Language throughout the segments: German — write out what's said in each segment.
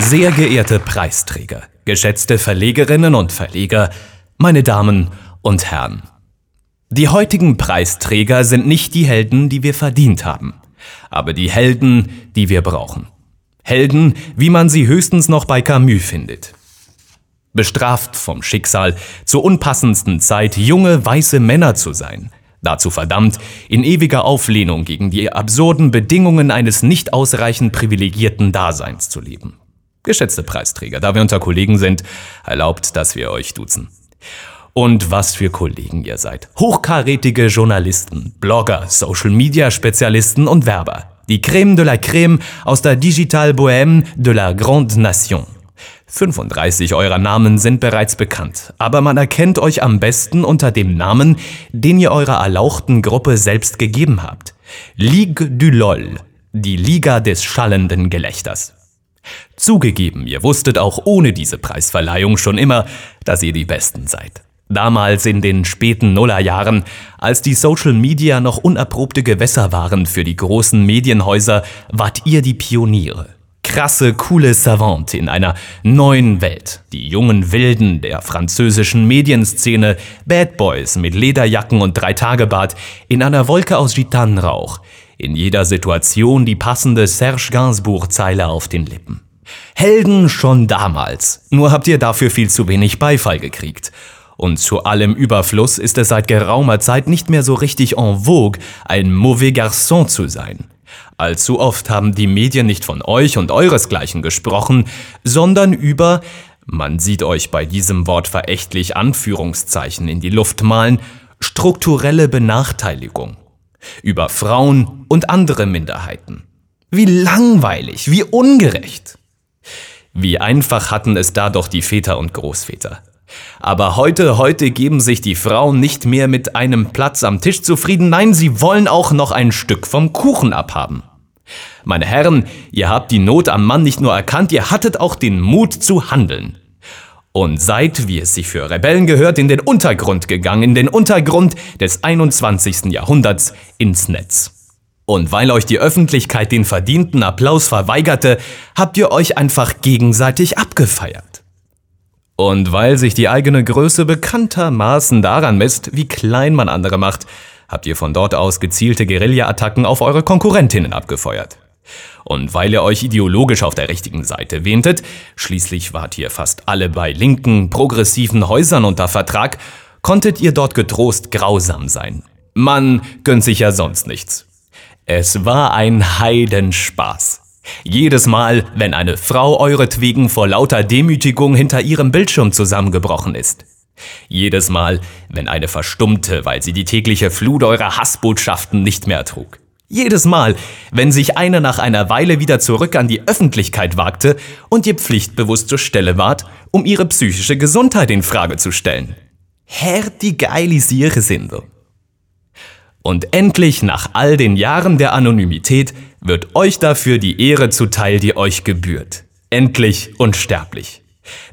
Sehr geehrte Preisträger, geschätzte Verlegerinnen und Verleger, meine Damen und Herren. Die heutigen Preisträger sind nicht die Helden, die wir verdient haben, aber die Helden, die wir brauchen. Helden, wie man sie höchstens noch bei Camus findet. Bestraft vom Schicksal, zur unpassendsten Zeit junge weiße Männer zu sein, dazu verdammt, in ewiger Auflehnung gegen die absurden Bedingungen eines nicht ausreichend privilegierten Daseins zu leben. Geschätzte Preisträger, da wir unter Kollegen sind, erlaubt, dass wir euch duzen. Und was für Kollegen ihr seid. Hochkarätige Journalisten, Blogger, Social-Media-Spezialisten und Werber. Die Crème de la Crème aus der Digital Bohème de la Grande Nation. 35 eurer Namen sind bereits bekannt, aber man erkennt euch am besten unter dem Namen, den ihr eurer erlauchten Gruppe selbst gegeben habt. Ligue du LOL, die Liga des schallenden Gelächters. Zugegeben, ihr wusstet auch ohne diese Preisverleihung schon immer, dass ihr die Besten seid. Damals in den späten Nullerjahren, als die Social Media noch unerprobte Gewässer waren für die großen Medienhäuser, wart ihr die Pioniere krasse, coole Savant in einer neuen Welt. Die jungen Wilden der französischen Medienszene, Bad Boys mit Lederjacken und Dreitagebart, in einer Wolke aus Gitanrauch, in jeder Situation die passende Serge Gainsbourg-Zeile auf den Lippen. Helden schon damals, nur habt ihr dafür viel zu wenig Beifall gekriegt. Und zu allem Überfluss ist es seit geraumer Zeit nicht mehr so richtig en vogue, ein mauvais garçon zu sein. Allzu oft haben die Medien nicht von euch und euresgleichen gesprochen, sondern über, man sieht euch bei diesem Wort verächtlich Anführungszeichen in die Luft malen, strukturelle Benachteiligung. Über Frauen und andere Minderheiten. Wie langweilig, wie ungerecht. Wie einfach hatten es da doch die Väter und Großväter. Aber heute, heute geben sich die Frauen nicht mehr mit einem Platz am Tisch zufrieden, nein, sie wollen auch noch ein Stück vom Kuchen abhaben. Meine Herren, ihr habt die Not am Mann nicht nur erkannt, ihr hattet auch den Mut zu handeln. Und seid, wie es sich für Rebellen gehört, in den Untergrund gegangen, in den Untergrund des 21. Jahrhunderts ins Netz. Und weil euch die Öffentlichkeit den verdienten Applaus verweigerte, habt ihr euch einfach gegenseitig abgefeiert. Und weil sich die eigene Größe bekanntermaßen daran misst, wie klein man andere macht, habt ihr von dort aus gezielte Guerilla-Attacken auf eure Konkurrentinnen abgefeuert. Und weil ihr euch ideologisch auf der richtigen Seite wähntet, schließlich wart ihr fast alle bei linken, progressiven Häusern unter Vertrag, konntet ihr dort getrost grausam sein. Man gönnt sich ja sonst nichts. Es war ein Heidenspaß. Jedes Mal, wenn eine Frau euretwegen vor lauter Demütigung hinter ihrem Bildschirm zusammengebrochen ist. Jedes Mal, wenn eine verstummte, weil sie die tägliche Flut eurer Hassbotschaften nicht mehr trug. Jedes Mal, wenn sich eine nach einer Weile wieder zurück an die Öffentlichkeit wagte und ihr pflichtbewusst zur Stelle ward, um ihre psychische Gesundheit in Frage zu stellen. Herr die geilisiere Sinde. Und endlich nach all den Jahren der Anonymität wird euch dafür die Ehre zuteil, die euch gebührt. Endlich unsterblich.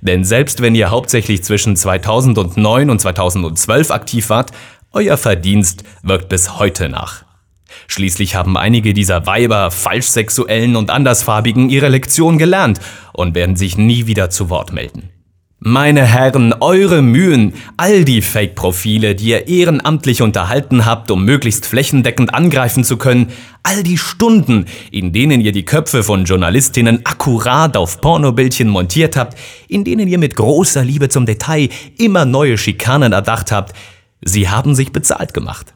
Denn selbst wenn ihr hauptsächlich zwischen 2009 und 2012 aktiv wart, euer Verdienst wirkt bis heute nach. Schließlich haben einige dieser Weiber, Falschsexuellen und Andersfarbigen ihre Lektion gelernt und werden sich nie wieder zu Wort melden. Meine Herren, eure Mühen, all die Fake-Profile, die ihr ehrenamtlich unterhalten habt, um möglichst flächendeckend angreifen zu können, all die Stunden, in denen ihr die Köpfe von Journalistinnen akkurat auf Pornobildchen montiert habt, in denen ihr mit großer Liebe zum Detail immer neue Schikanen erdacht habt, sie haben sich bezahlt gemacht.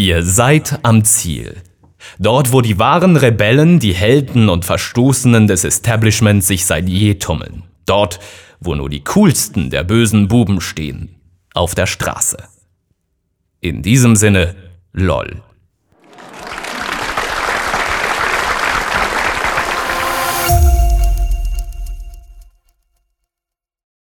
Ihr seid am Ziel. Dort, wo die wahren Rebellen, die Helden und Verstoßenen des Establishments sich seit je tummeln. Dort, wo nur die coolsten der bösen Buben stehen, auf der Straße. In diesem Sinne, lol.